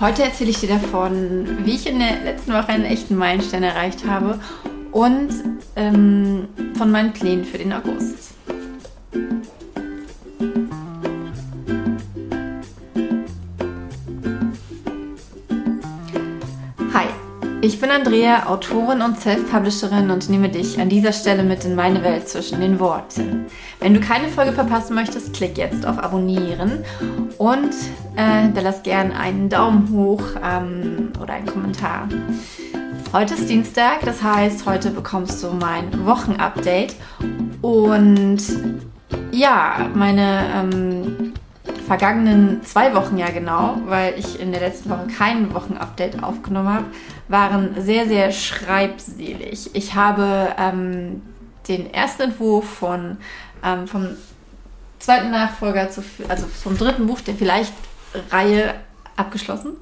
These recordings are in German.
Heute erzähle ich dir davon, wie ich in der letzten Woche einen echten Meilenstein erreicht habe und ähm, von meinen Plänen für den August. Ich bin Andrea, Autorin und Self-Publisherin und nehme dich an dieser Stelle mit in meine Welt zwischen den Worten. Wenn du keine Folge verpassen möchtest, klick jetzt auf Abonnieren und äh, da lass gern einen Daumen hoch ähm, oder einen Kommentar. Heute ist Dienstag, das heißt, heute bekommst du mein Wochenupdate und ja, meine ähm, vergangenen zwei Wochen ja genau, weil ich in der letzten Woche kein Wochenupdate aufgenommen habe, waren sehr, sehr schreibselig. Ich habe ähm, den ersten Entwurf von, ähm, vom zweiten Nachfolger, zu, also vom dritten Buch der vielleicht Reihe abgeschlossen.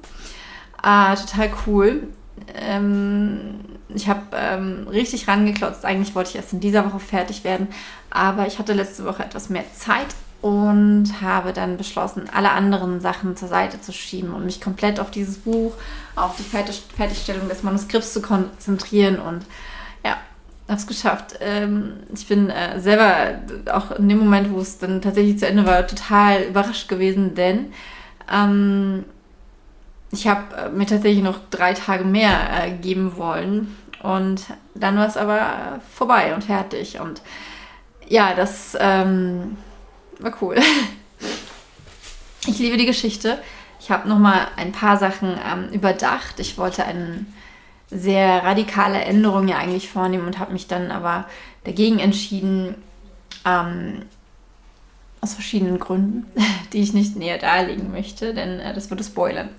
Äh, total cool. Ähm, ich habe ähm, richtig rangeklotzt. Eigentlich wollte ich erst in dieser Woche fertig werden, aber ich hatte letzte Woche etwas mehr Zeit und habe dann beschlossen, alle anderen Sachen zur Seite zu schieben und mich komplett auf dieses Buch, auf die Fertig Fertigstellung des Manuskripts zu konzentrieren und ja, habe es geschafft. Ähm, ich bin äh, selber auch in dem Moment, wo es dann tatsächlich zu Ende war, total überrascht gewesen, denn ähm, ich habe äh, mir tatsächlich noch drei Tage mehr äh, geben wollen und dann war es aber vorbei und fertig und ja, das ähm, war cool. Ich liebe die Geschichte. Ich habe noch mal ein paar Sachen ähm, überdacht. Ich wollte eine sehr radikale Änderung ja eigentlich vornehmen und habe mich dann aber dagegen entschieden, ähm, aus verschiedenen Gründen, die ich nicht näher darlegen möchte, denn äh, das würde spoilern.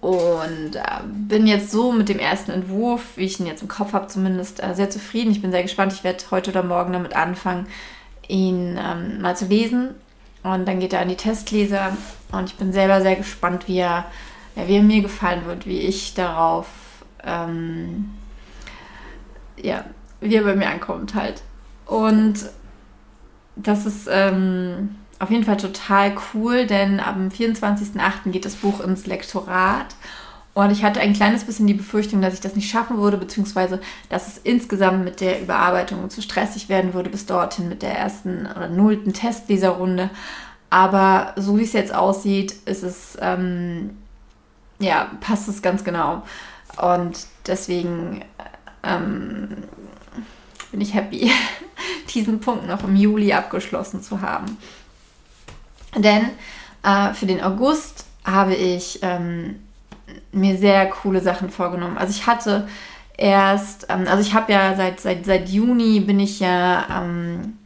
Und äh, bin jetzt so mit dem ersten Entwurf, wie ich ihn jetzt im Kopf habe, zumindest äh, sehr zufrieden. Ich bin sehr gespannt. Ich werde heute oder morgen damit anfangen, ihn ähm, mal zu lesen. Und dann geht er an die Testleser. Und ich bin selber sehr gespannt, wie er, ja, wie er mir gefallen wird, wie ich darauf, ähm, ja, wie er bei mir ankommt halt. Und das ist ähm, auf jeden Fall total cool, denn am 24.08. geht das Buch ins Lektorat. Und ich hatte ein kleines bisschen die Befürchtung, dass ich das nicht schaffen würde, beziehungsweise dass es insgesamt mit der Überarbeitung zu stressig werden würde bis dorthin mit der ersten oder nullten Testleserrunde. Aber so wie es jetzt aussieht, ist es, ähm, ja, passt es ganz genau. Und deswegen ähm, bin ich happy, diesen Punkt noch im Juli abgeschlossen zu haben. Denn äh, für den August habe ich ähm, mir sehr coole Sachen vorgenommen. Also ich hatte erst, ähm, also ich habe ja seit, seit, seit Juni bin ich ja ähm,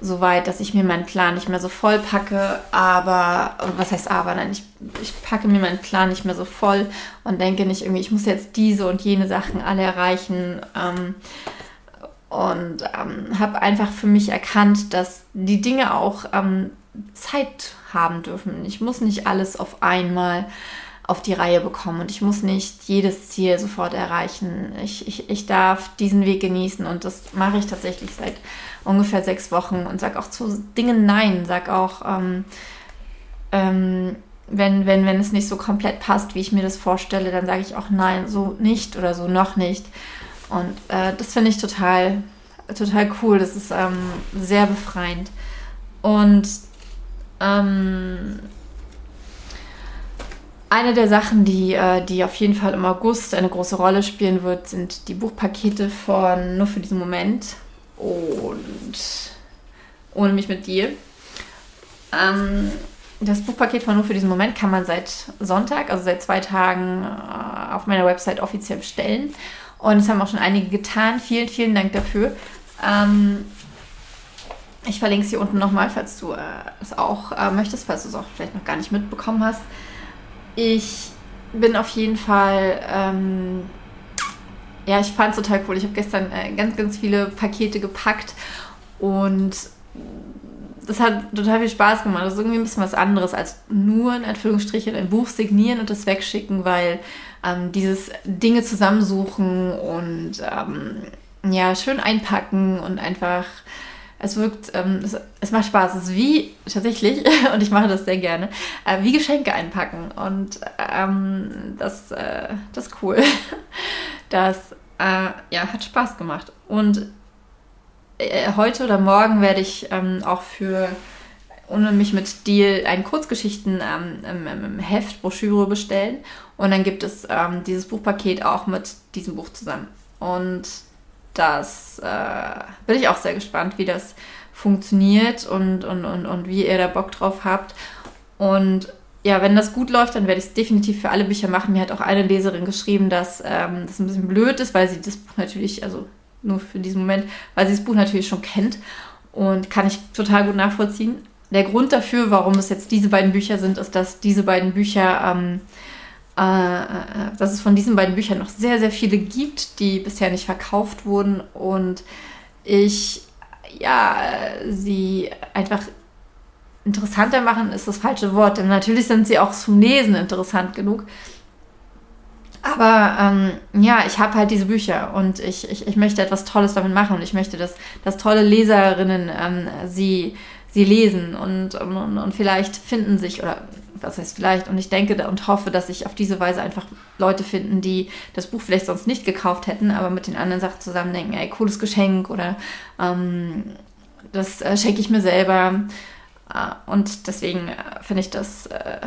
so weit, dass ich mir meinen Plan nicht mehr so voll packe, aber, was heißt aber, nein, ich, ich packe mir meinen Plan nicht mehr so voll und denke nicht irgendwie, ich muss jetzt diese und jene Sachen alle erreichen. Ähm, und ähm, habe einfach für mich erkannt, dass die Dinge auch ähm, Zeit haben dürfen. Ich muss nicht alles auf einmal auf die Reihe bekommen und ich muss nicht jedes Ziel sofort erreichen. Ich, ich, ich darf diesen Weg genießen und das mache ich tatsächlich seit ungefähr sechs Wochen und sage auch zu Dingen Nein, sage auch, ähm, ähm, wenn, wenn, wenn es nicht so komplett passt, wie ich mir das vorstelle, dann sage ich auch Nein, so nicht oder so noch nicht. Und äh, das finde ich total, total cool. Das ist ähm, sehr befreiend. Und ähm, eine der Sachen, die, äh, die auf jeden Fall im August eine große Rolle spielen wird, sind die Buchpakete von Nur für diesen Moment und Ohne mich mit dir. Ähm, das Buchpaket von Nur für diesen Moment kann man seit Sonntag, also seit zwei Tagen, äh, auf meiner Website offiziell bestellen. Und es haben auch schon einige getan. Vielen, vielen Dank dafür. Ähm, ich verlinke es hier unten nochmal, falls du äh, es auch möchtest, falls du es auch vielleicht noch gar nicht mitbekommen hast. Ich bin auf jeden Fall, ähm, ja, ich fand es total cool. Ich habe gestern äh, ganz, ganz viele Pakete gepackt und das hat total viel Spaß gemacht. Das ist irgendwie ein bisschen was anderes als nur in Anführungsstrichen ein Buch signieren und das wegschicken, weil ähm, dieses Dinge zusammensuchen und ähm, ja, schön einpacken und einfach es wirkt, ähm, es, es, macht Spaß. Es ist wie, tatsächlich, und ich mache das sehr gerne, äh, wie Geschenke einpacken. Und ähm, das, äh, das ist cool. Das äh, ja, hat Spaß gemacht. Und äh, heute oder morgen werde ich ähm, auch für ohne mich mit Deal ein Kurzgeschichten ähm, Broschüre bestellen. Und dann gibt es ähm, dieses Buchpaket auch mit diesem Buch zusammen. Und das äh, bin ich auch sehr gespannt, wie das funktioniert und, und, und, und wie ihr da Bock drauf habt. Und ja, wenn das gut läuft, dann werde ich es definitiv für alle Bücher machen. Mir hat auch eine Leserin geschrieben, dass ähm, das ein bisschen blöd ist, weil sie das Buch natürlich, also nur für diesen Moment, weil sie das Buch natürlich schon kennt und kann ich total gut nachvollziehen. Der Grund dafür, warum es jetzt diese beiden Bücher sind, ist, dass diese beiden Bücher, ähm, äh, äh dass es von diesen beiden Büchern noch sehr, sehr viele gibt, die bisher nicht verkauft wurden und ich ja sie einfach interessanter machen ist das falsche Wort, denn natürlich sind sie auch zum Lesen interessant genug. Aber ähm, ja, ich habe halt diese Bücher und ich, ich, ich möchte etwas Tolles damit machen und ich möchte, dass, dass tolle Leserinnen ähm, sie, sie lesen und, und, und vielleicht finden sich, oder was heißt vielleicht, und ich denke und hoffe, dass sich auf diese Weise einfach Leute finden, die das Buch vielleicht sonst nicht gekauft hätten, aber mit den anderen Sachen zusammen denken, ey, cooles Geschenk oder ähm, das äh, schenke ich mir selber. Äh, und deswegen äh, finde ich das äh,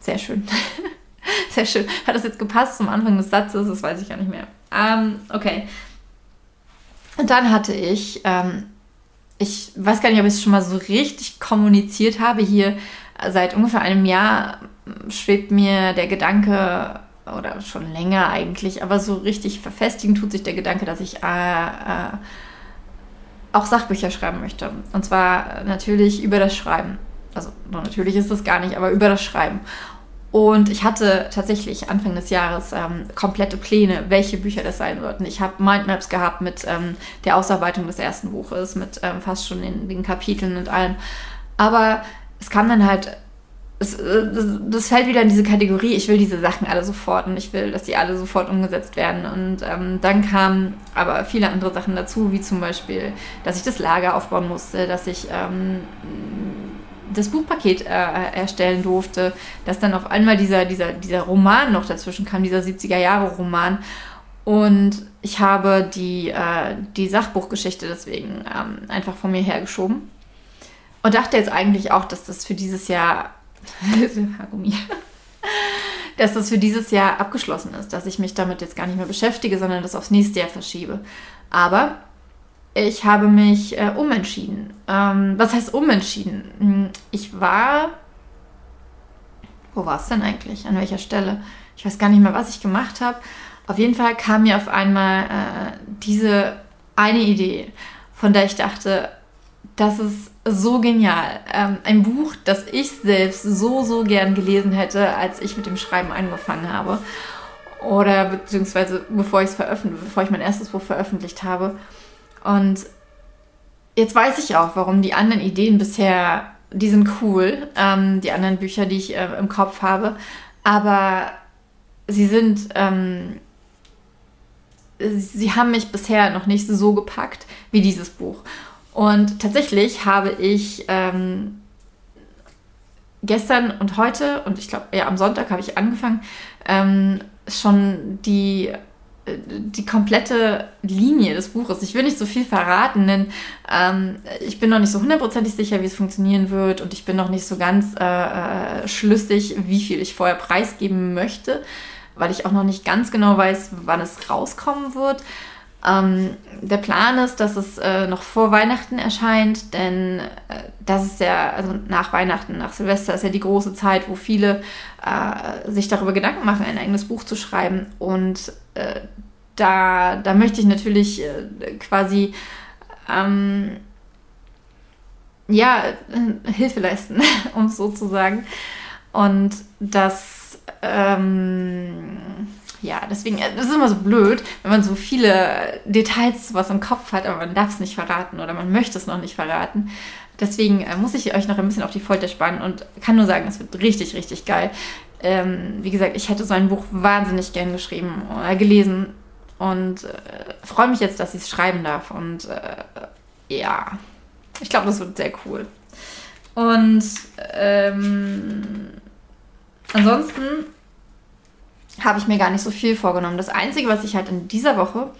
sehr schön. sehr schön. Hat das jetzt gepasst zum Anfang des Satzes? Das weiß ich gar nicht mehr. Ähm, okay. Und dann hatte ich, ähm, ich weiß gar nicht, ob ich es schon mal so richtig kommuniziert habe. Hier seit ungefähr einem Jahr schwebt mir der Gedanke, oder schon länger eigentlich, aber so richtig verfestigen tut sich der Gedanke, dass ich äh, äh, auch Sachbücher schreiben möchte. Und zwar natürlich über das Schreiben. Also natürlich ist das gar nicht, aber über das Schreiben. Und ich hatte tatsächlich Anfang des Jahres ähm, komplette Pläne, welche Bücher das sein würden. Ich habe Mindmaps gehabt mit ähm, der Ausarbeitung des ersten Buches, mit ähm, fast schon den, den Kapiteln und allem. Aber es kam dann halt es, das, das, fällt wieder in diese Kategorie, ich will diese Sachen alle sofort und ich will, dass die alle sofort umgesetzt werden. Und ähm, dann kamen aber viele andere Sachen dazu, wie zum Beispiel, dass ich das Lager aufbauen musste, dass ich ähm, das Buchpaket äh, erstellen durfte, dass dann auf einmal dieser, dieser, dieser Roman noch dazwischen kam, dieser 70er-Jahre-Roman. Und ich habe die, äh, die Sachbuchgeschichte deswegen ähm, einfach von mir hergeschoben. Und dachte jetzt eigentlich auch, dass das für dieses Jahr dass das für dieses Jahr abgeschlossen ist, dass ich mich damit jetzt gar nicht mehr beschäftige, sondern das aufs nächste Jahr verschiebe. Aber ich habe mich äh, umentschieden. Ähm, was heißt umentschieden? Hm, ich war. Wo war es denn eigentlich? An welcher Stelle? Ich weiß gar nicht mehr, was ich gemacht habe. Auf jeden Fall kam mir auf einmal äh, diese eine Idee, von der ich dachte, das ist so genial. Ähm, ein Buch, das ich selbst so, so gern gelesen hätte, als ich mit dem Schreiben angefangen habe. Oder beziehungsweise bevor ich es veröffentlicht, bevor ich mein erstes Buch veröffentlicht habe. Und jetzt weiß ich auch, warum die anderen Ideen bisher, die sind cool, ähm, die anderen Bücher, die ich äh, im Kopf habe. Aber sie sind, ähm, sie haben mich bisher noch nicht so gepackt wie dieses Buch. Und tatsächlich habe ich ähm, gestern und heute, und ich glaube, ja, am Sonntag habe ich angefangen, ähm, schon die, äh, die komplette Linie des Buches. Ich will nicht so viel verraten, denn ähm, ich bin noch nicht so hundertprozentig sicher, wie es funktionieren wird und ich bin noch nicht so ganz äh, äh, schlüssig, wie viel ich vorher preisgeben möchte, weil ich auch noch nicht ganz genau weiß, wann es rauskommen wird. Ähm, der Plan ist, dass es äh, noch vor Weihnachten erscheint, denn äh, das ist ja, also nach Weihnachten, nach Silvester ist ja die große Zeit, wo viele äh, sich darüber Gedanken machen, ein eigenes Buch zu schreiben. Und äh, da, da möchte ich natürlich äh, quasi ähm, ja, Hilfe leisten, um es so zu sagen. Und das ähm, ja, deswegen, äh, das ist immer so blöd, wenn man so viele Details was im Kopf hat, aber man darf es nicht verraten oder man möchte es noch nicht verraten. Deswegen äh, muss ich euch noch ein bisschen auf die Folter spannen und kann nur sagen, es wird richtig, richtig geil. Ähm, wie gesagt, ich hätte so ein Buch wahnsinnig gern geschrieben oder gelesen und äh, freue mich jetzt, dass ich es schreiben darf. Und äh, ja, ich glaube, das wird sehr cool. Und ähm, ansonsten habe ich mir gar nicht so viel vorgenommen. Das Einzige, was ich halt in dieser Woche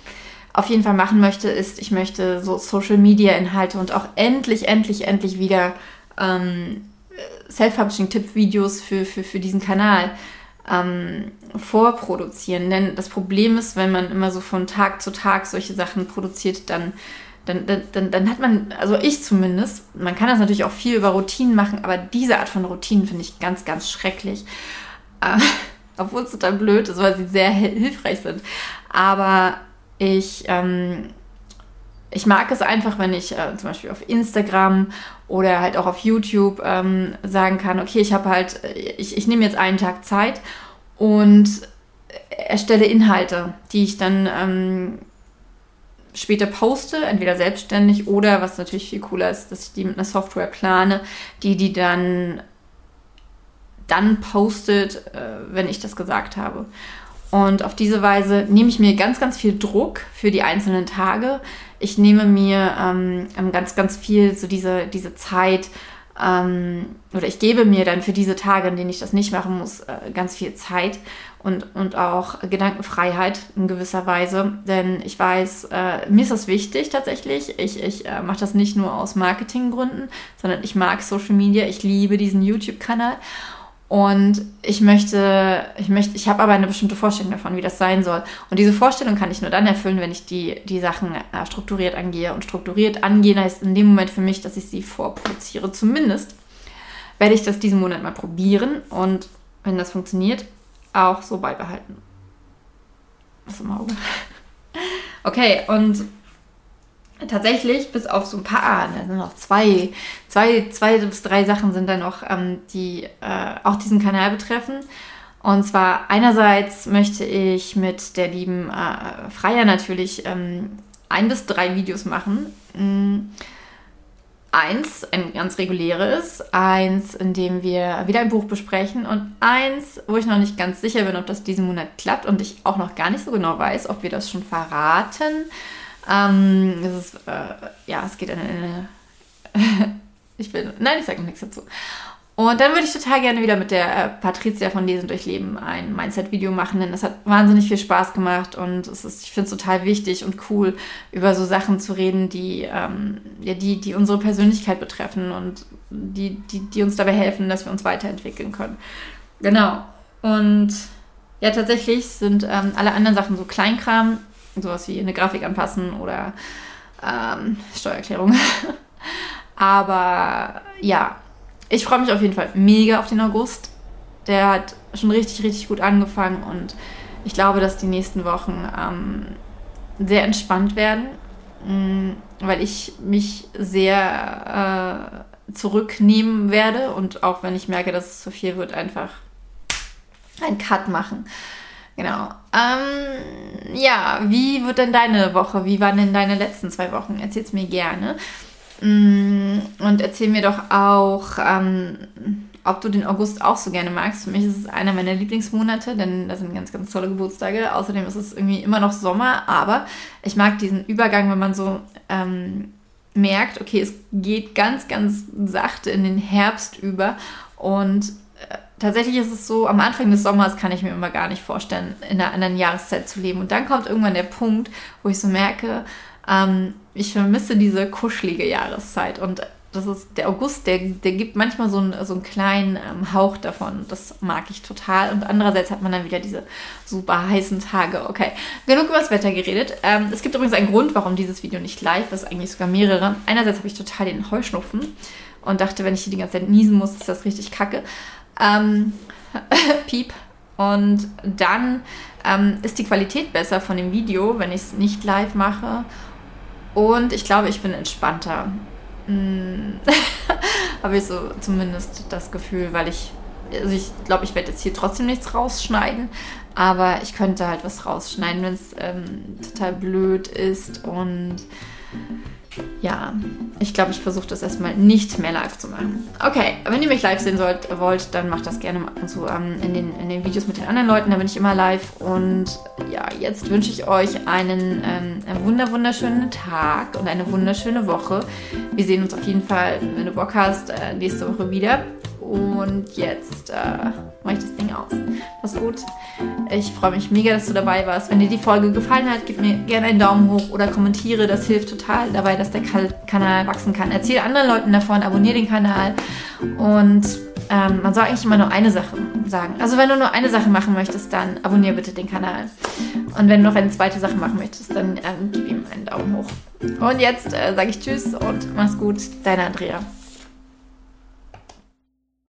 auf jeden Fall machen möchte, ist, ich möchte so Social Media Inhalte und auch endlich, endlich, endlich wieder ähm, Self-Publishing-Tipp-Videos für, für, für diesen Kanal ähm, vorproduzieren. Denn das Problem ist, wenn man immer so von Tag zu Tag solche Sachen produziert, dann, dann, dann, dann hat man, also ich zumindest, man kann das natürlich auch viel über Routinen machen, aber diese Art von Routinen finde ich ganz, ganz schrecklich. Äh, obwohl es total blöd ist, weil sie sehr hilfreich sind. Aber ich, ähm, ich mag es einfach, wenn ich äh, zum Beispiel auf Instagram oder halt auch auf YouTube ähm, sagen kann, okay, ich habe halt, ich, ich nehme jetzt einen Tag Zeit und erstelle Inhalte, die ich dann ähm, später poste, entweder selbstständig oder, was natürlich viel cooler ist, dass ich die mit einer Software plane, die die dann dann postet, äh, wenn ich das gesagt habe. Und auf diese Weise nehme ich mir ganz, ganz viel Druck für die einzelnen Tage. Ich nehme mir ähm, ganz, ganz viel so diese, diese Zeit ähm, oder ich gebe mir dann für diese Tage, in denen ich das nicht machen muss, äh, ganz viel Zeit und, und auch Gedankenfreiheit in gewisser Weise. Denn ich weiß, äh, mir ist das wichtig tatsächlich. Ich, ich äh, mache das nicht nur aus Marketinggründen, sondern ich mag Social Media. Ich liebe diesen YouTube-Kanal. Und ich möchte, ich möchte, ich habe aber eine bestimmte Vorstellung davon, wie das sein soll. Und diese Vorstellung kann ich nur dann erfüllen, wenn ich die, die Sachen äh, strukturiert angehe. Und strukturiert angehen heißt in dem Moment für mich, dass ich sie vorproduziere. Zumindest werde ich das diesen Monat mal probieren und wenn das funktioniert, auch so beibehalten. Was im Auge. Okay, und tatsächlich, bis auf so ein paar, da sind noch zwei, zwei, zwei bis drei Sachen sind da noch, ähm, die äh, auch diesen Kanal betreffen. Und zwar einerseits möchte ich mit der lieben äh, Freier natürlich ähm, ein bis drei Videos machen. Mhm. Eins, ein ganz reguläres, eins, in dem wir wieder ein Buch besprechen und eins, wo ich noch nicht ganz sicher bin, ob das diesen Monat klappt und ich auch noch gar nicht so genau weiß, ob wir das schon verraten. Ähm, es ist, äh, ja, es geht in eine. ich will, nein, ich sage nichts dazu. Und dann würde ich total gerne wieder mit der äh, Patricia von Lesen durch Leben ein Mindset-Video machen, denn das hat wahnsinnig viel Spaß gemacht und es ist, ich finde es total wichtig und cool, über so Sachen zu reden, die, ähm, ja, die, die unsere Persönlichkeit betreffen und die, die, die uns dabei helfen, dass wir uns weiterentwickeln können. Genau. Und ja, tatsächlich sind ähm, alle anderen Sachen so Kleinkram, Sowas wie eine Grafik anpassen oder ähm, Steuererklärung. Aber ja, ich freue mich auf jeden Fall mega auf den August. Der hat schon richtig, richtig gut angefangen und ich glaube, dass die nächsten Wochen ähm, sehr entspannt werden, mm, weil ich mich sehr äh, zurücknehmen werde und auch wenn ich merke, dass es zu viel wird, einfach einen Cut machen. Genau. Ähm, ja, wie wird denn deine Woche? Wie waren denn deine letzten zwei Wochen? Erzähl's mir gerne. Mm, und erzähl mir doch auch, ähm, ob du den August auch so gerne magst. Für mich ist es einer meiner Lieblingsmonate, denn da sind ganz, ganz tolle Geburtstage. Außerdem ist es irgendwie immer noch Sommer, aber ich mag diesen Übergang, wenn man so ähm, merkt, okay, es geht ganz, ganz sachte in den Herbst über und tatsächlich ist es so, am Anfang des Sommers kann ich mir immer gar nicht vorstellen, in einer anderen Jahreszeit zu leben. Und dann kommt irgendwann der Punkt, wo ich so merke, ähm, ich vermisse diese kuschelige Jahreszeit. Und das ist der August, der, der gibt manchmal so, einen, so einen kleinen ähm, Hauch davon. Das mag ich total. Und andererseits hat man dann wieder diese super heißen Tage. Okay, genug über das Wetter geredet. Ähm, es gibt übrigens einen Grund, warum dieses Video nicht live ist, eigentlich sogar mehrere. Einerseits habe ich total den Heuschnupfen und dachte, wenn ich hier die ganze Zeit niesen muss, ist das richtig kacke. Ähm, Piep. Und dann ähm, ist die Qualität besser von dem Video, wenn ich es nicht live mache. Und ich glaube, ich bin entspannter. Hm. Habe ich so zumindest das Gefühl, weil ich, also ich glaube, ich werde jetzt hier trotzdem nichts rausschneiden, aber ich könnte halt was rausschneiden, wenn es ähm, total blöd ist und ja, ich glaube, ich versuche das erstmal nicht mehr live zu machen. Okay, wenn ihr mich live sehen sollt, wollt, dann macht das gerne ab und zu ähm, in, den, in den Videos mit den anderen Leuten. Da bin ich immer live. Und ja, jetzt wünsche ich euch einen, ähm, wunder wunderschönen Tag und eine wunderschöne Woche. wir sehen uns auf jeden Fall, wenn du Bock hast, äh, nächste Woche wieder. Und jetzt äh, mache ich das Ding aus. Mach's gut. Ich freue mich mega, dass du dabei warst. Wenn dir die Folge gefallen hat, gib mir gerne einen Daumen hoch oder kommentiere. Das hilft total dabei, dass der Kanal wachsen kann. Erzähl anderen Leuten davon, abonniere den Kanal und ähm, man soll eigentlich immer nur eine Sache sagen. Also wenn du nur eine Sache machen möchtest, dann abonniere bitte den Kanal. Und wenn du noch eine zweite Sache machen möchtest, dann ähm, gib ihm einen Daumen hoch. Und jetzt äh, sage ich Tschüss und mach's gut, deine Andrea.